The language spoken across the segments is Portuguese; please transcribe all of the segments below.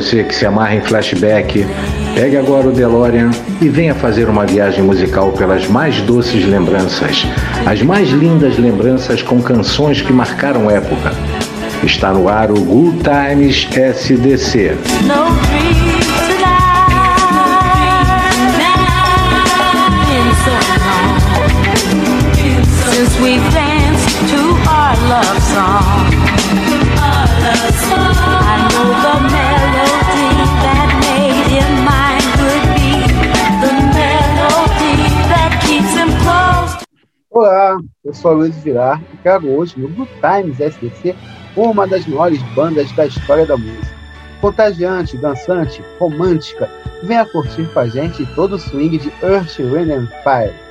você que se amarra em flashback, pegue agora o DeLorean e venha fazer uma viagem musical pelas mais doces lembranças, as mais lindas lembranças com canções que marcaram época. Está no ar o Good Times SDC. Danced to our love song. Eu sou Luiz Virar e trago hoje no Good Times SDC uma das maiores bandas da história da música. Contagiante, dançante, romântica, venha curtir com a gente todo o swing de Earth, Wind and Fire.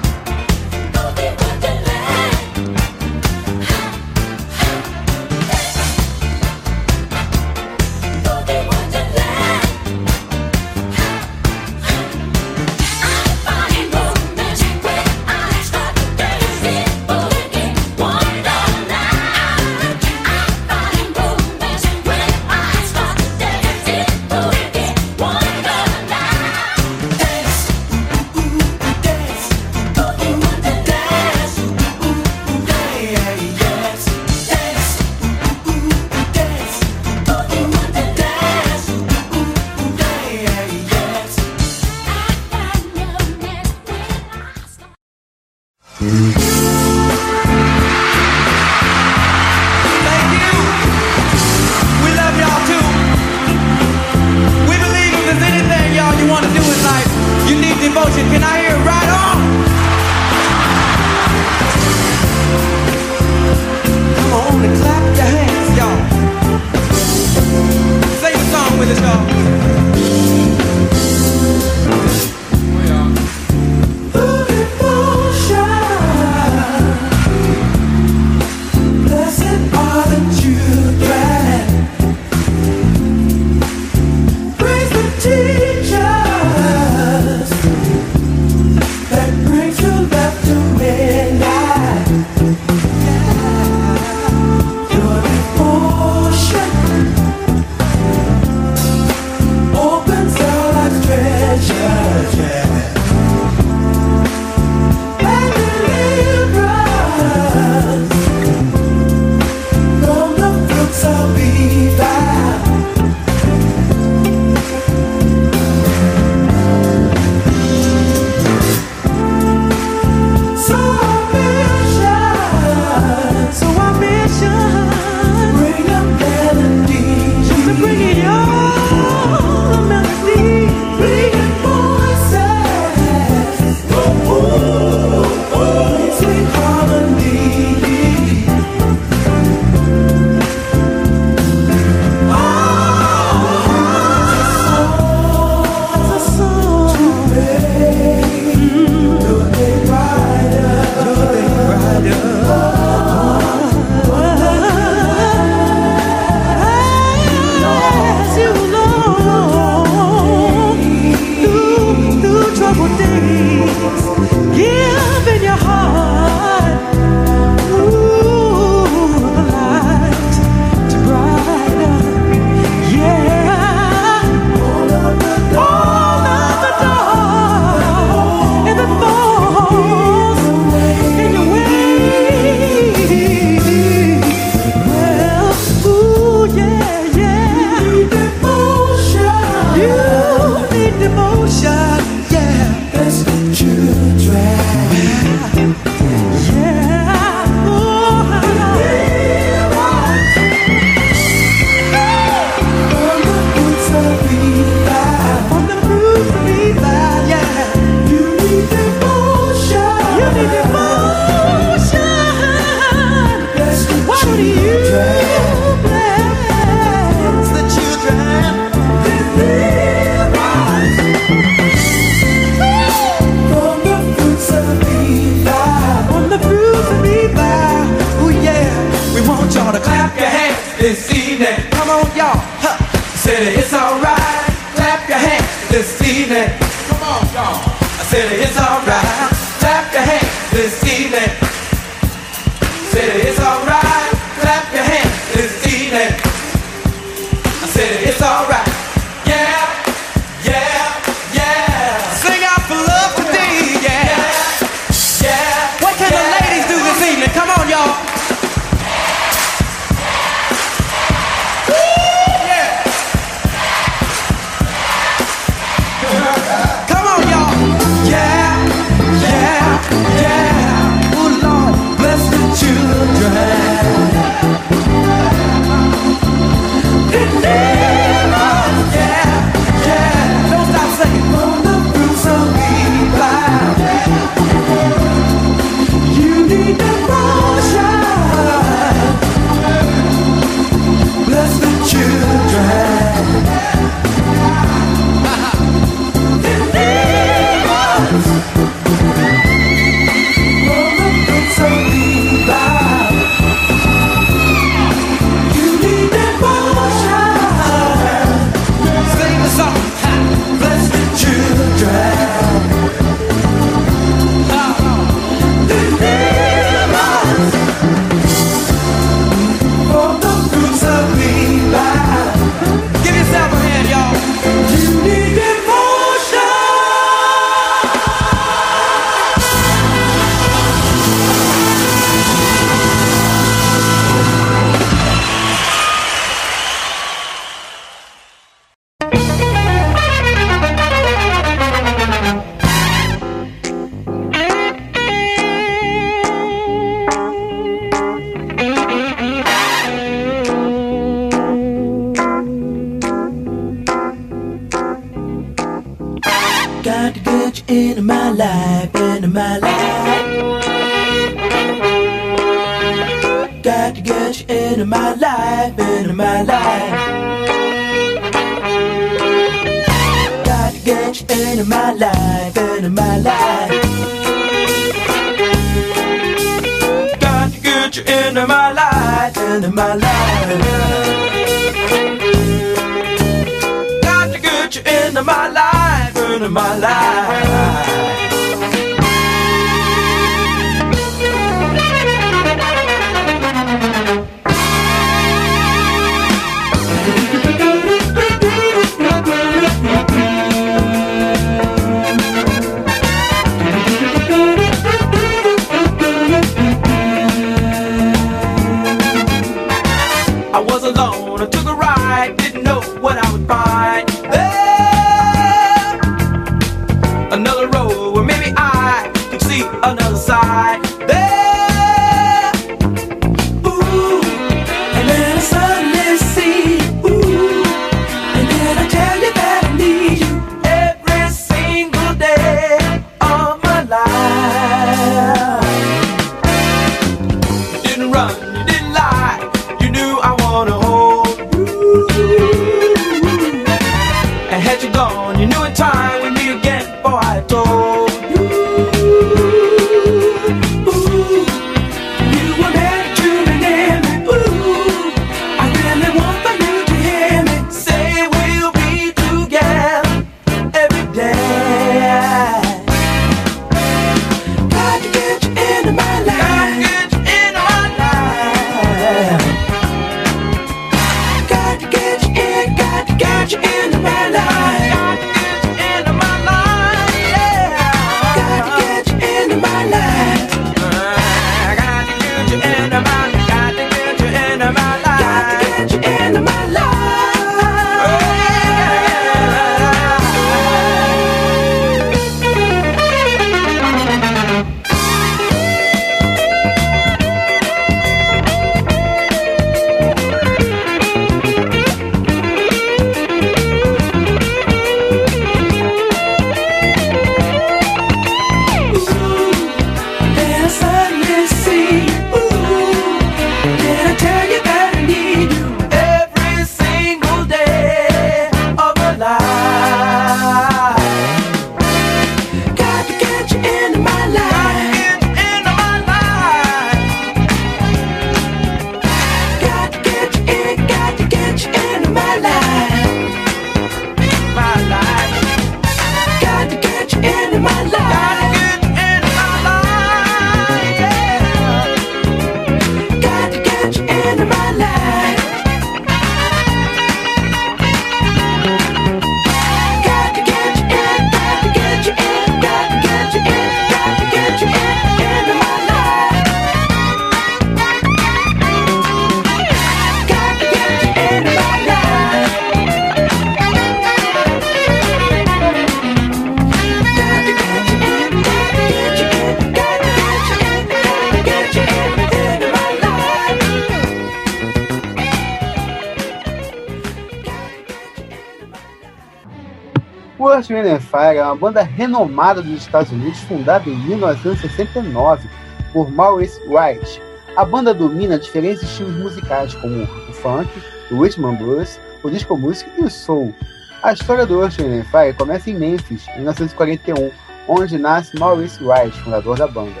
Earth, Wind and Fire é uma banda renomada dos Estados Unidos, fundada em 1969 por Maurice Wright. A banda domina diferentes estilos musicais, como o funk, o rhythm and blues, o disco music e o soul. A história do Earth, Wind and Fire começa em Memphis, em 1941, onde nasce Maurice Wright, fundador da banda.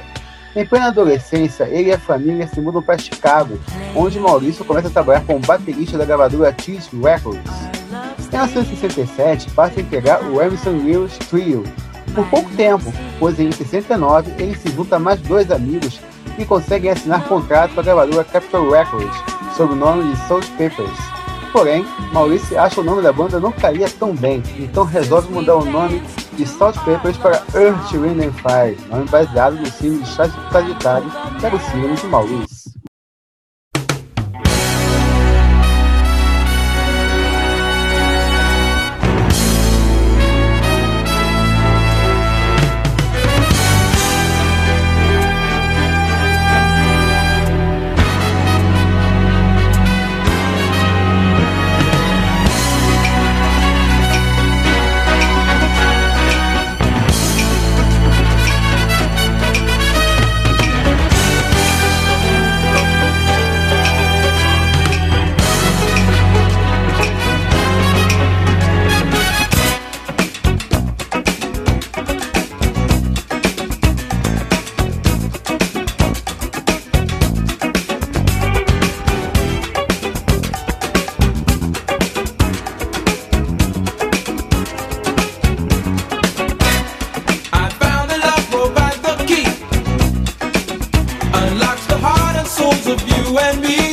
Em plena adolescência, ele e a família se mudam para Chicago, onde Maurício começa a trabalhar como baterista da gravadora Cheese Records. Em 1967, passa a integrar o Emerson Wills Trio por pouco tempo, pois em 69 ele se junta a mais dois amigos e conseguem assinar contrato com a gravadora Capitol Records, sob o nome de Salt Papers. Porém, Maurício acha o nome da banda não caía tão bem, então resolve mudar o nome de Salt Papers para Earth, Wind and Fire, nome baseado no signo de Sagitário, que era o signo de Maurício. and be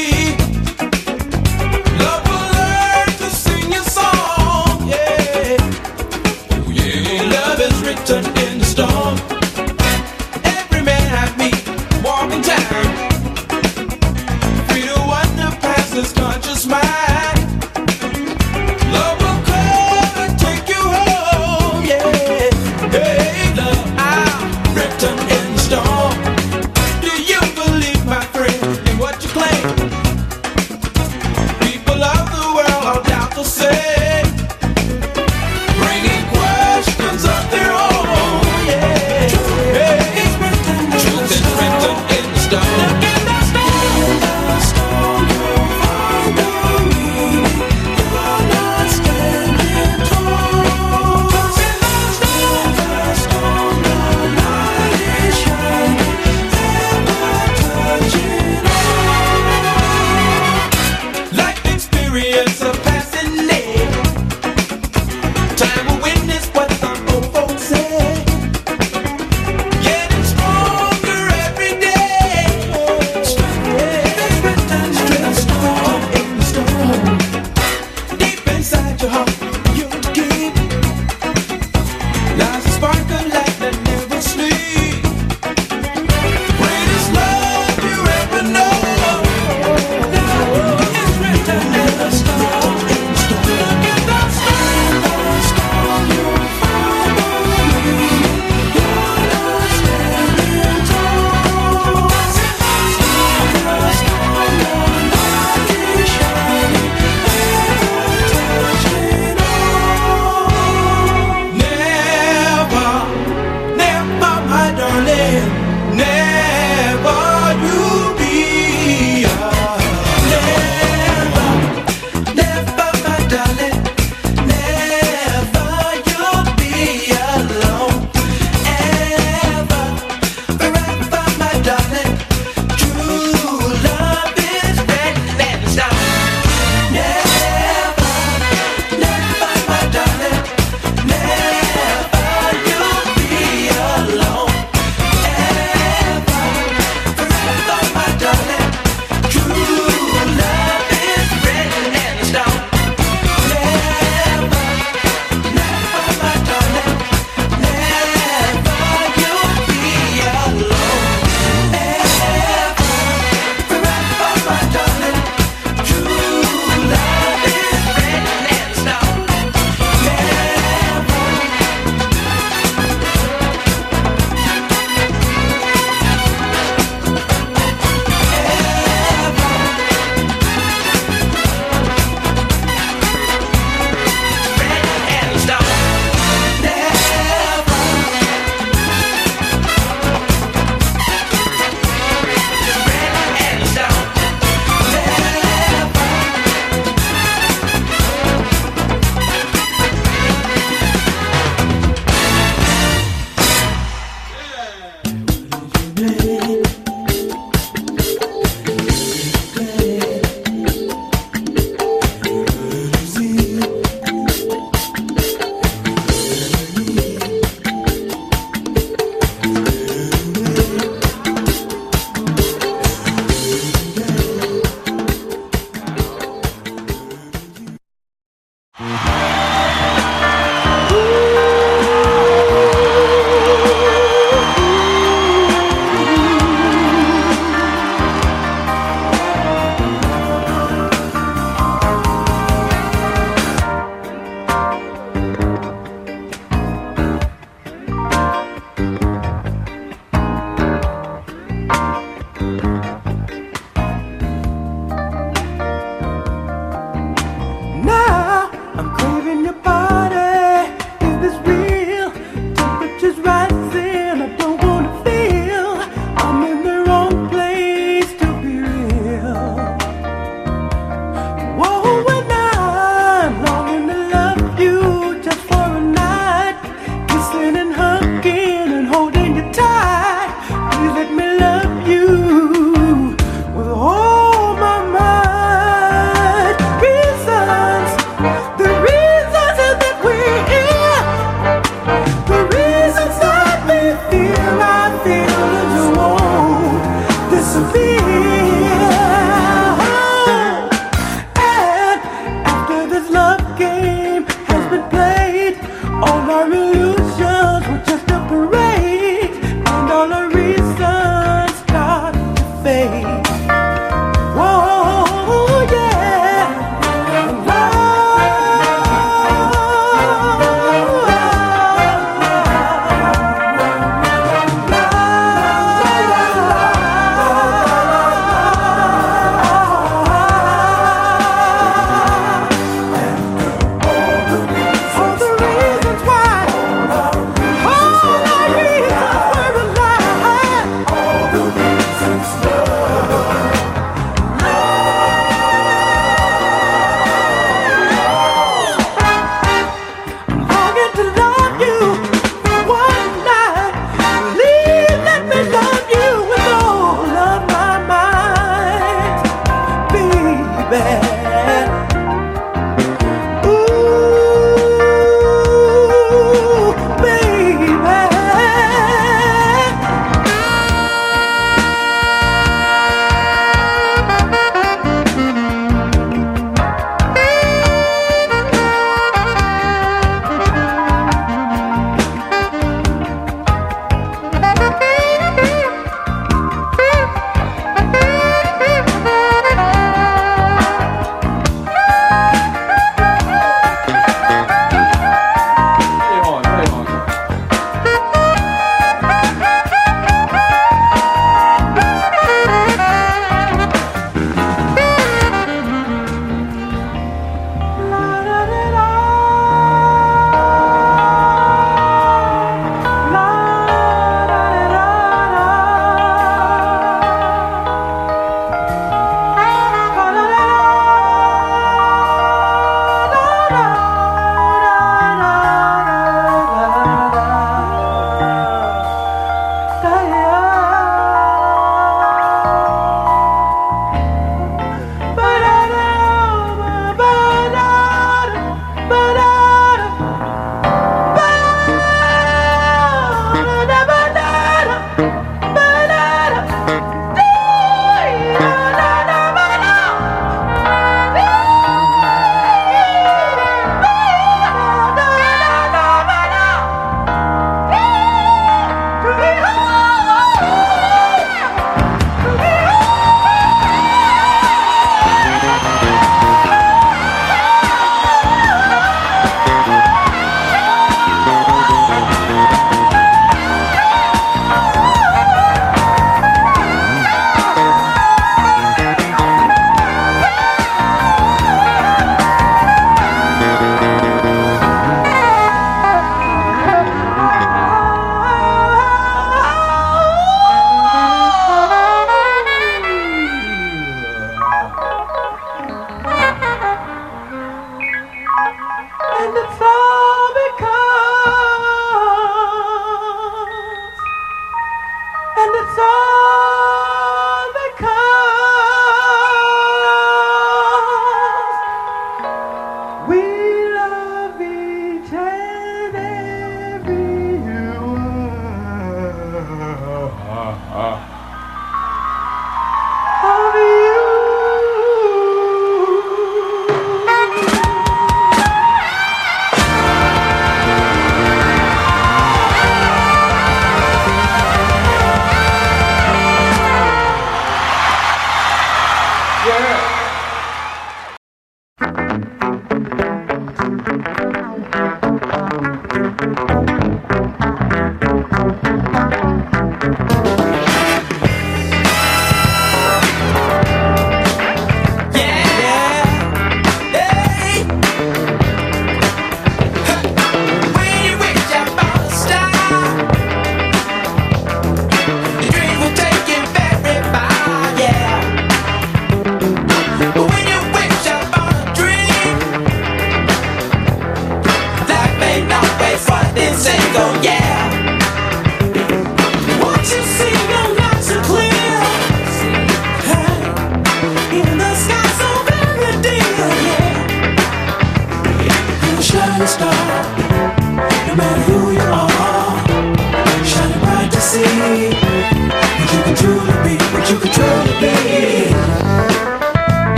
I'm cool.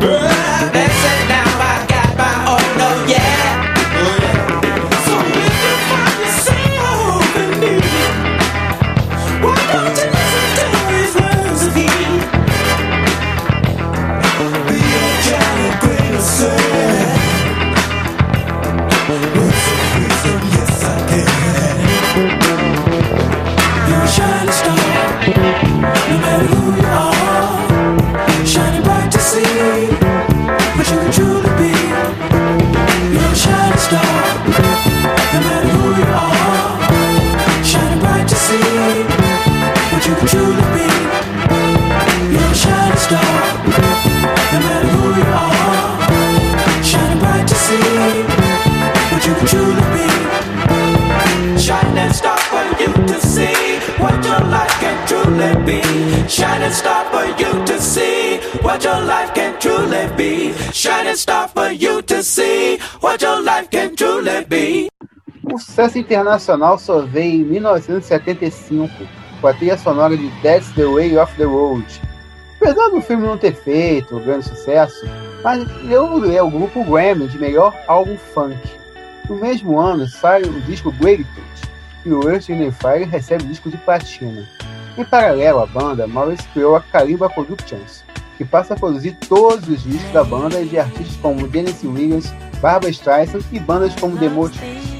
burn. Sucesso internacional só veio em 1975, com a trilha sonora de That's the Way of the Road. Apesar do filme não ter feito um grande sucesso, mas eu é o grupo Grammy de melhor álbum funk. No mesmo ano sai o disco Gratitude, e o Earth Fire recebe o disco de platina. Em paralelo à banda, Morris criou a Kalimba Productions, que passa a produzir todos os discos da banda e de artistas como Dennis Williams, Barbara Streisand e bandas como The Motives.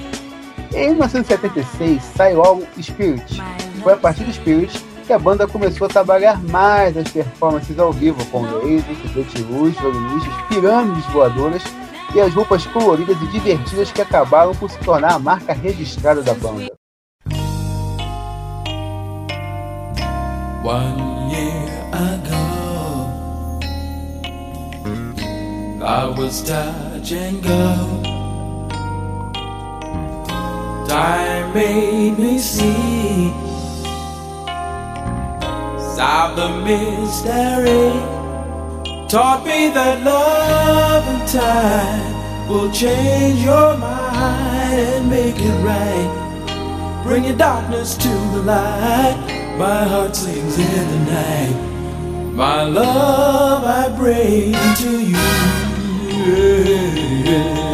Em 1976 sai o álbum Spirit. Foi a partir do Spirit que a banda começou a trabalhar mais as performances ao vivo, com lasers, de luz, violinistas, pirâmides voadoras e as roupas coloridas e divertidas que acabaram por se tornar a marca registrada da banda. One year ago, I was touch and go. Time made me see Solve the mystery. Taught me that love and time Will change your mind and make it right. Bring your darkness to the light. My heart sings in the night. My love I bring to you. yeah. in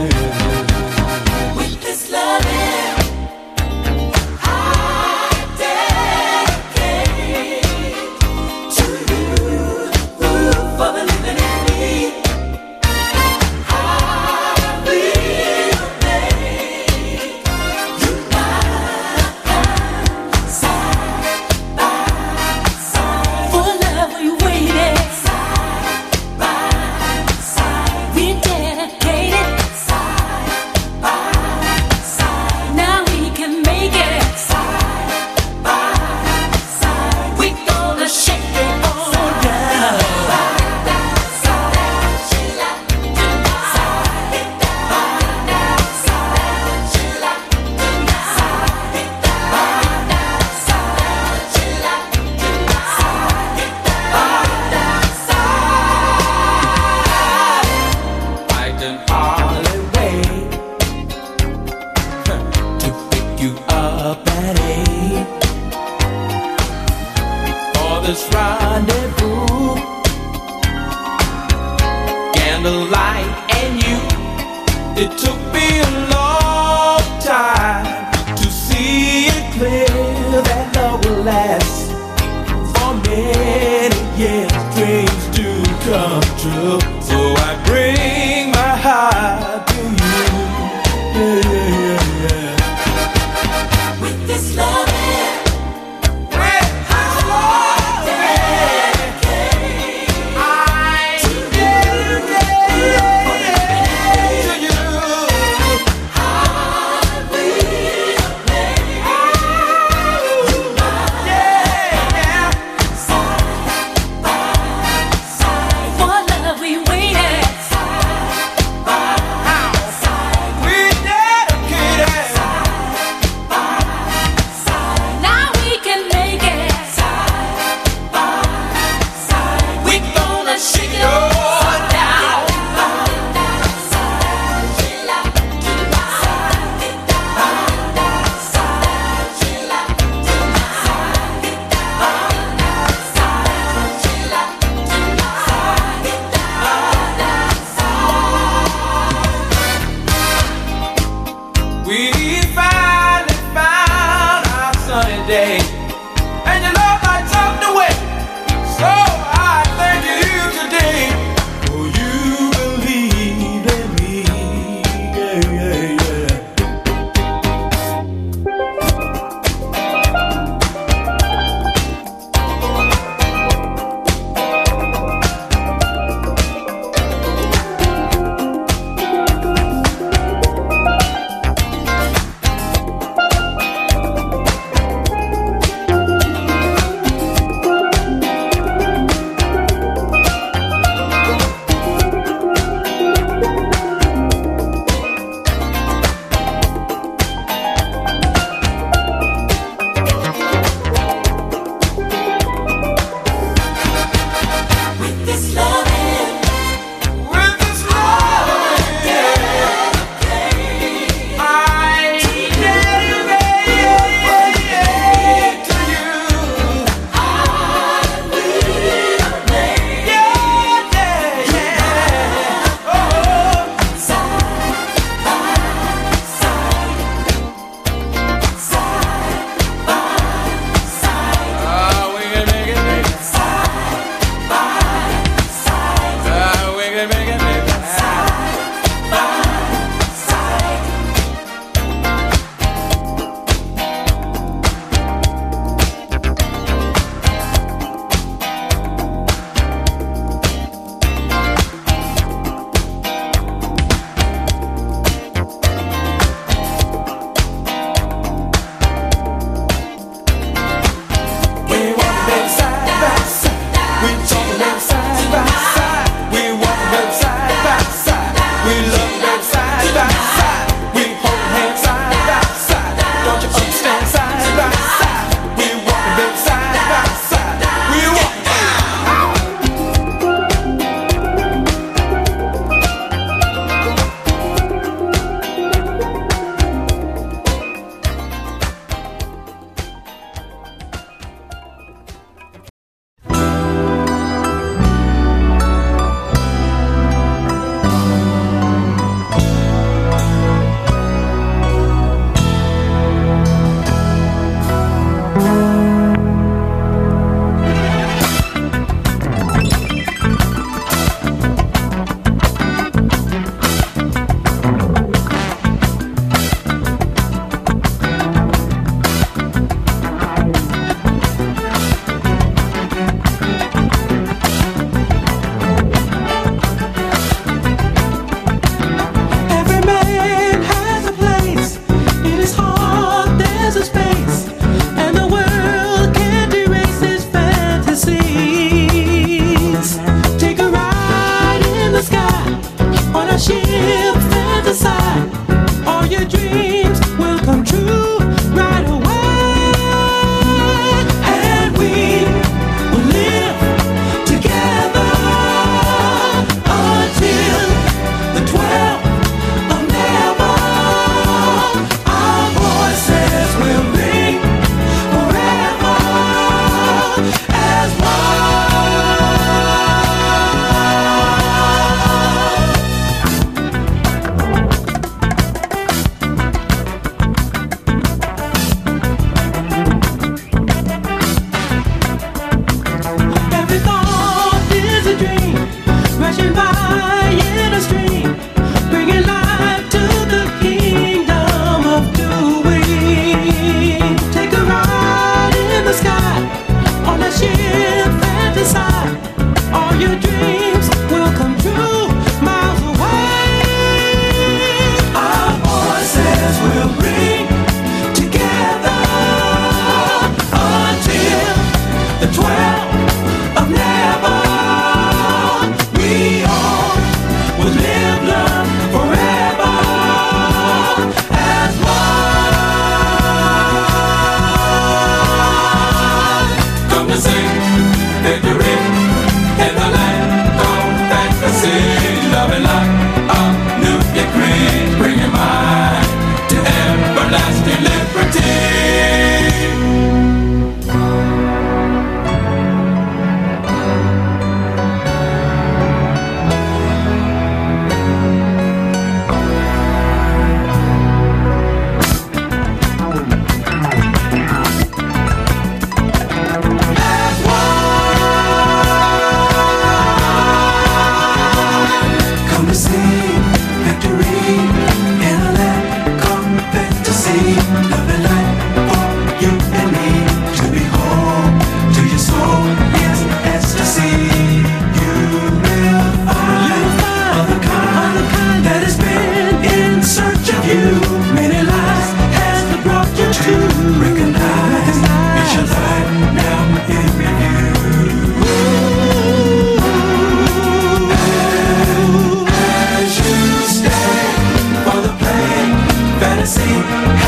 you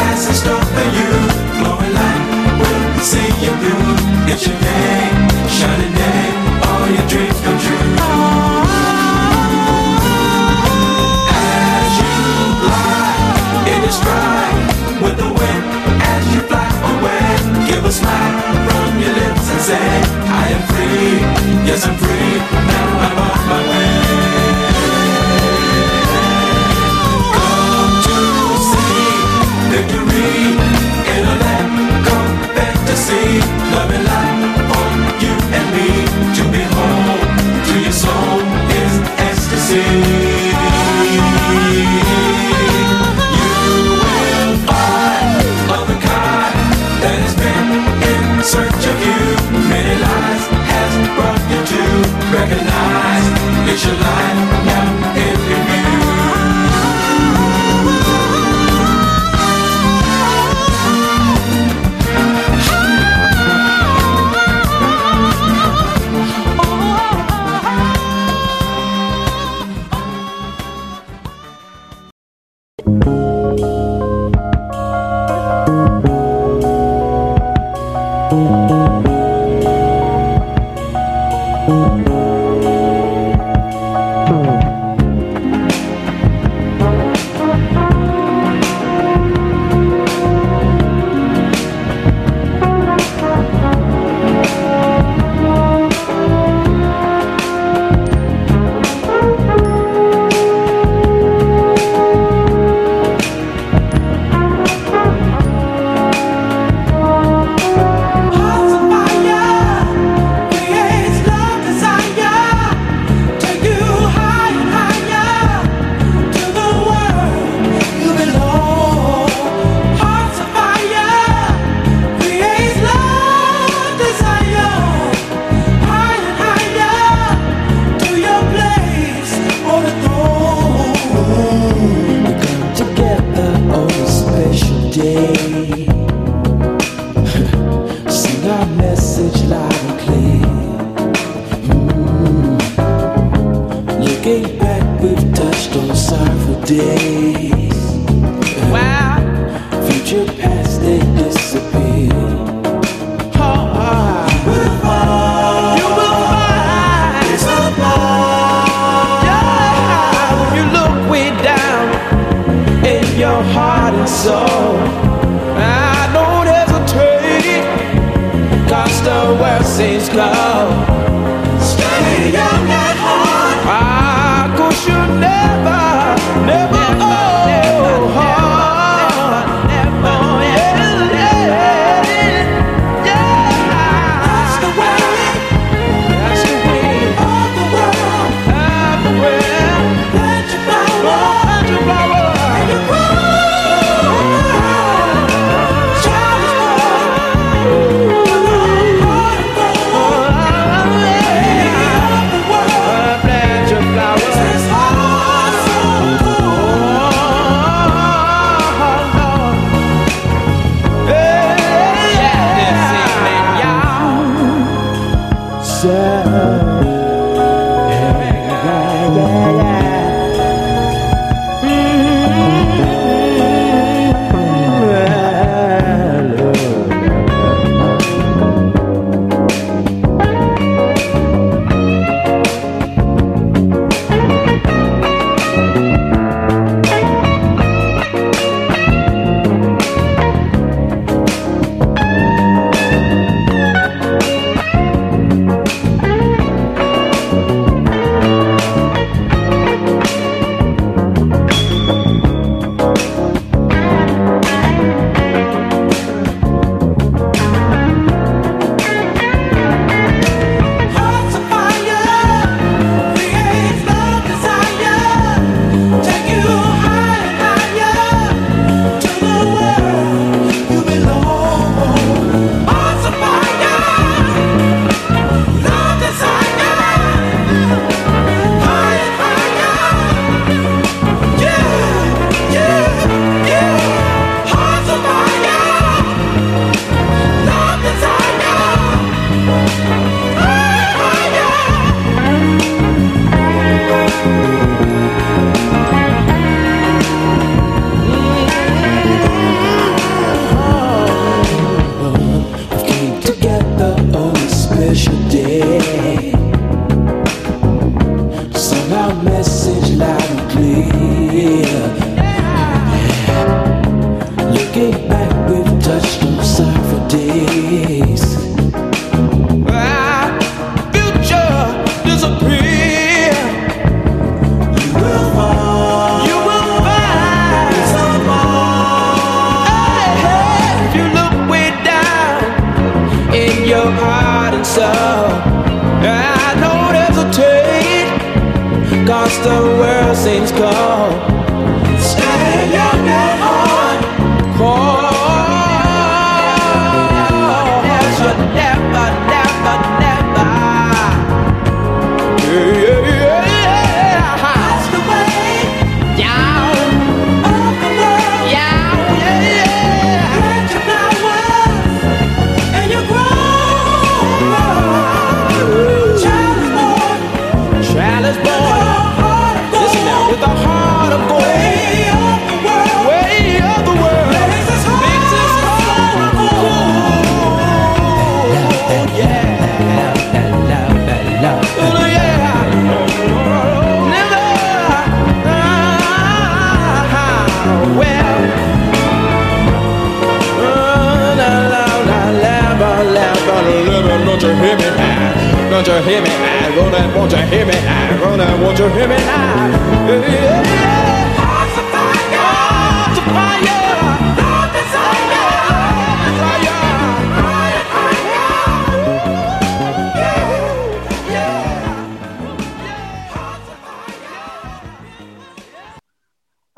hear me now? Go down, won't you hear me now? Go down, won't you hear me now?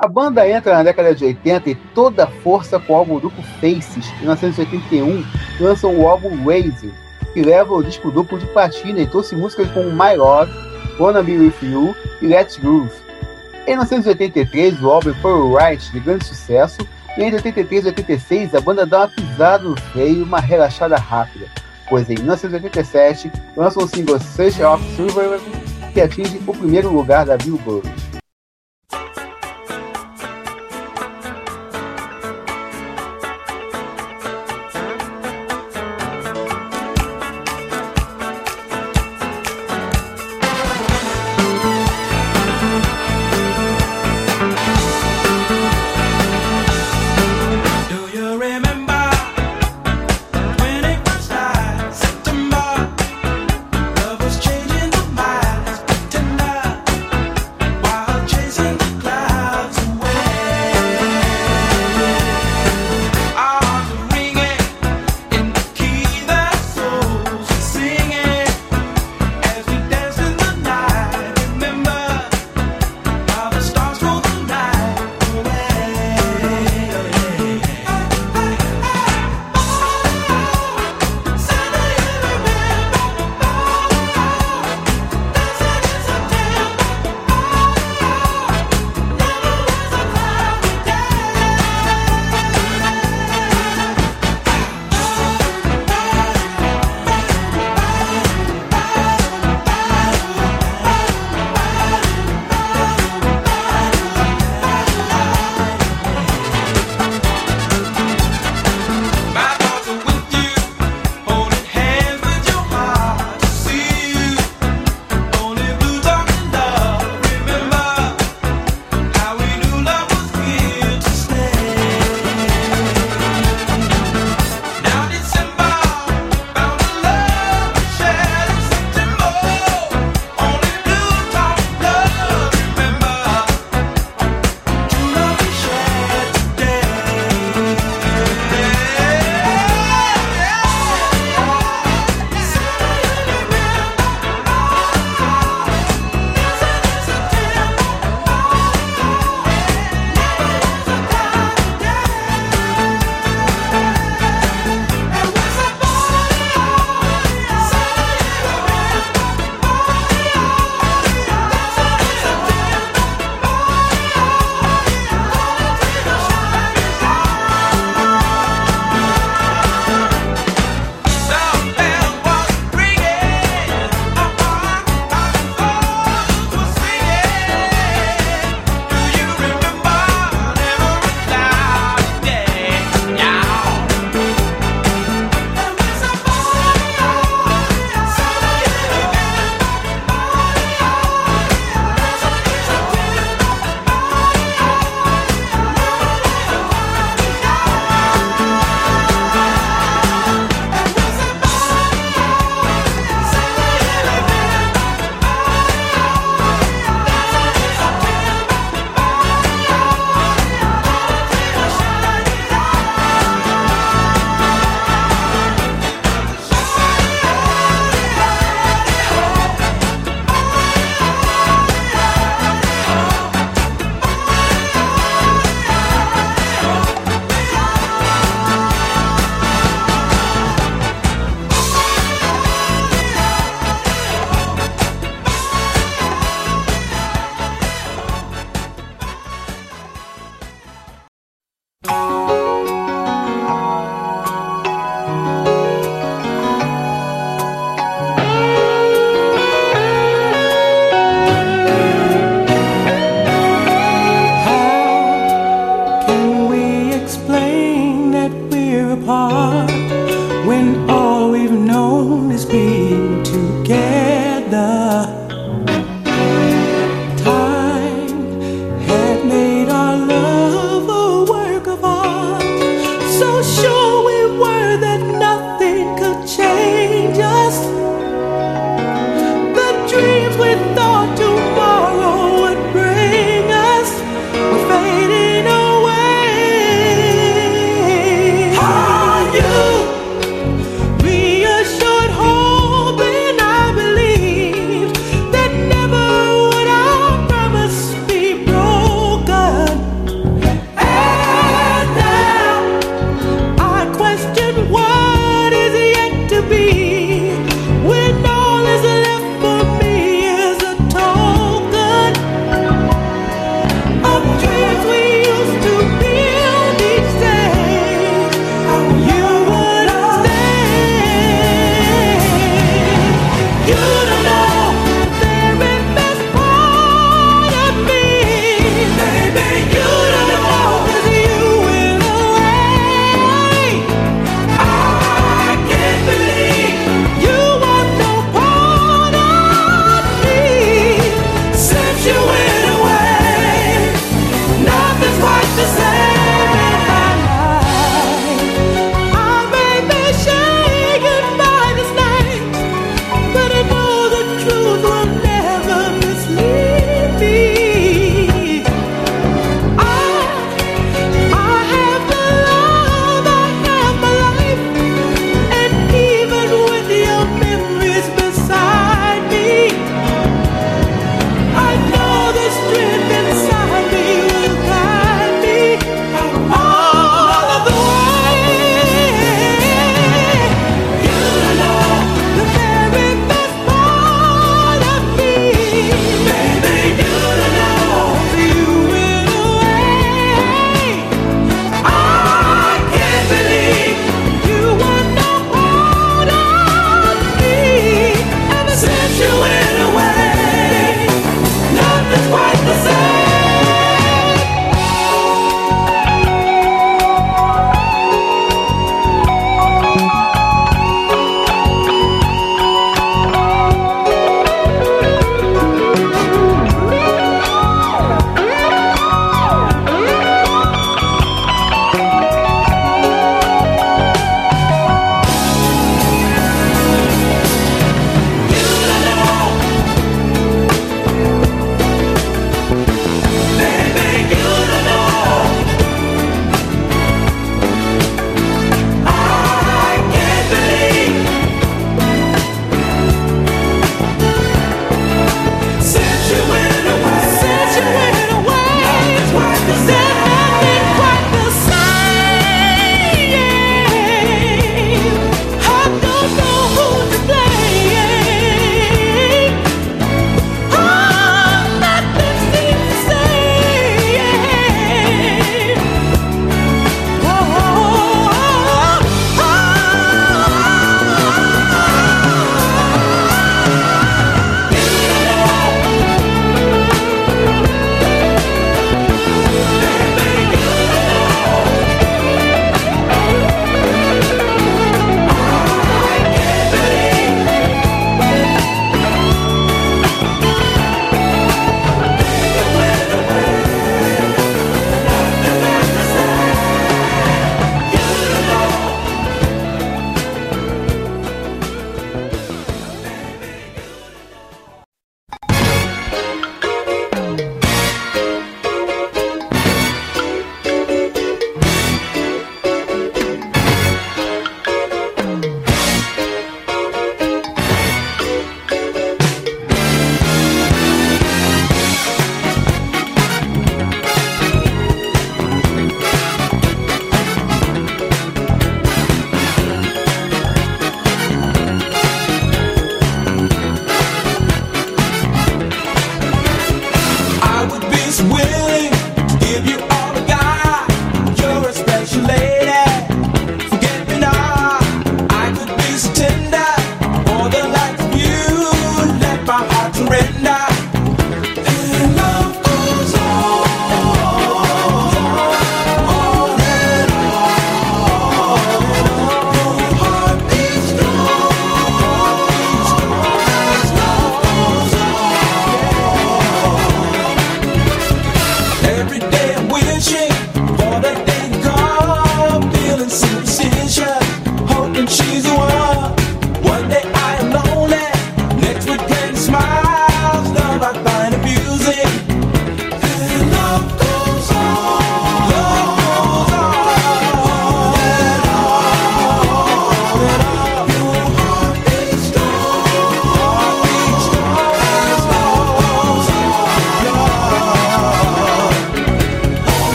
A banda entra na década de 80 e toda força com o álbum duplo Faces. Em 1981, lançam o álbum Raising, que leva o disco duplo de platina e trouxe músicas como My Love, Wanna Be With You e Let's Groove. Em 1983, o álbum For Right, de grande sucesso, e entre 83 e 86, a banda dá uma pisada no freio e uma relaxada rápida, pois em 1987 lançam o single Search of Survival, que atinge o primeiro lugar da Billboard.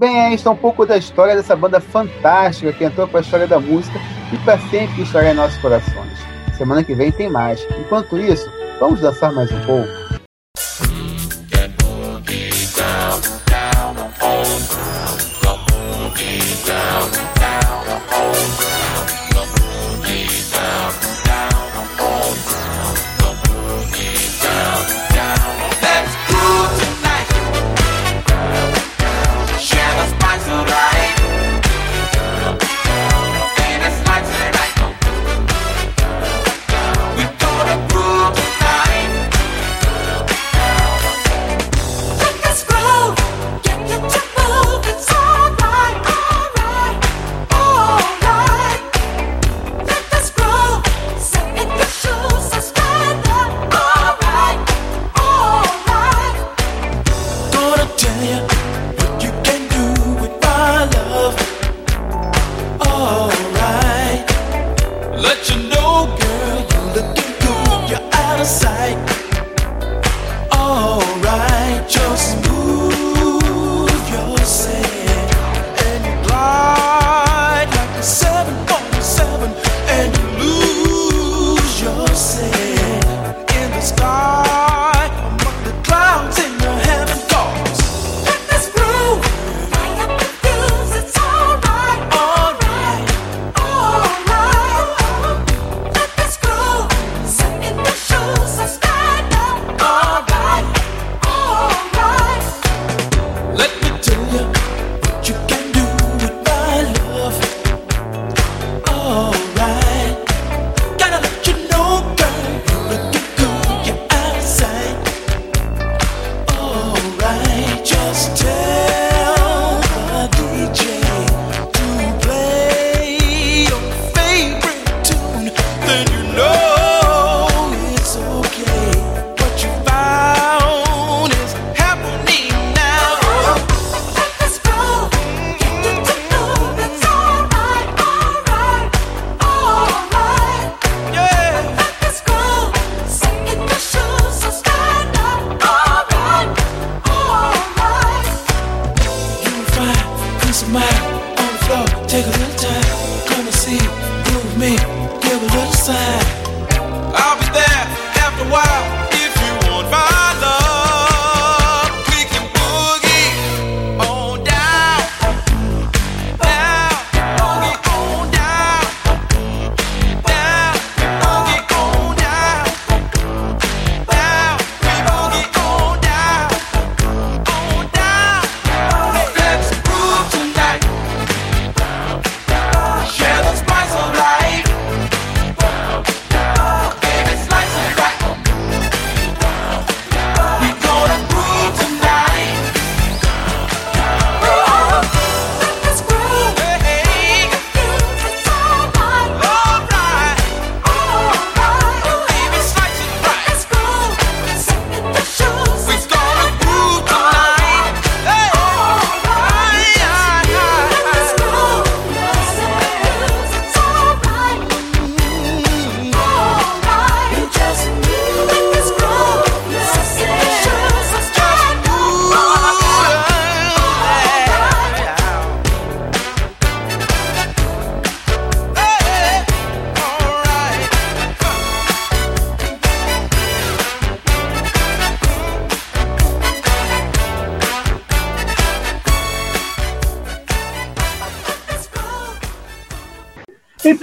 Bem, esta é um pouco da história dessa banda fantástica que entrou para a história da música e para sempre estará em nossos corações. Semana que vem tem mais. Enquanto isso, vamos dançar mais um pouco.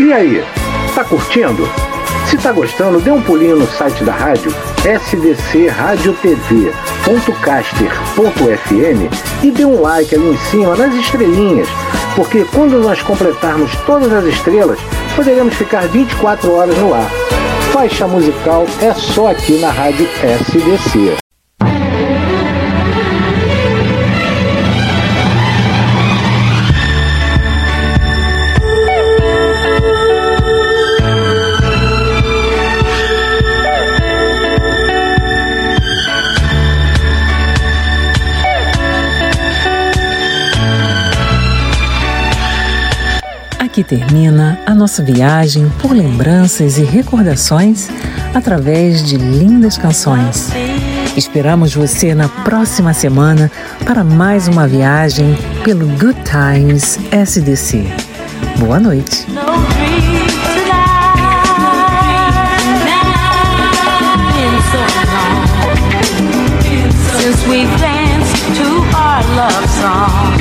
E aí, tá curtindo? Se tá gostando, dê um pulinho no site da rádio sdcradiotv.caster.fm e dê um like ali em cima nas estrelinhas, porque quando nós completarmos todas as estrelas, poderemos ficar 24 horas no ar. Faixa musical é só aqui na rádio SDC. Aqui termina a nossa viagem por lembranças e recordações através de lindas canções. Esperamos você na próxima semana para mais uma viagem pelo Good Times SDC. Boa noite. Danced to our love song